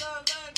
No, no.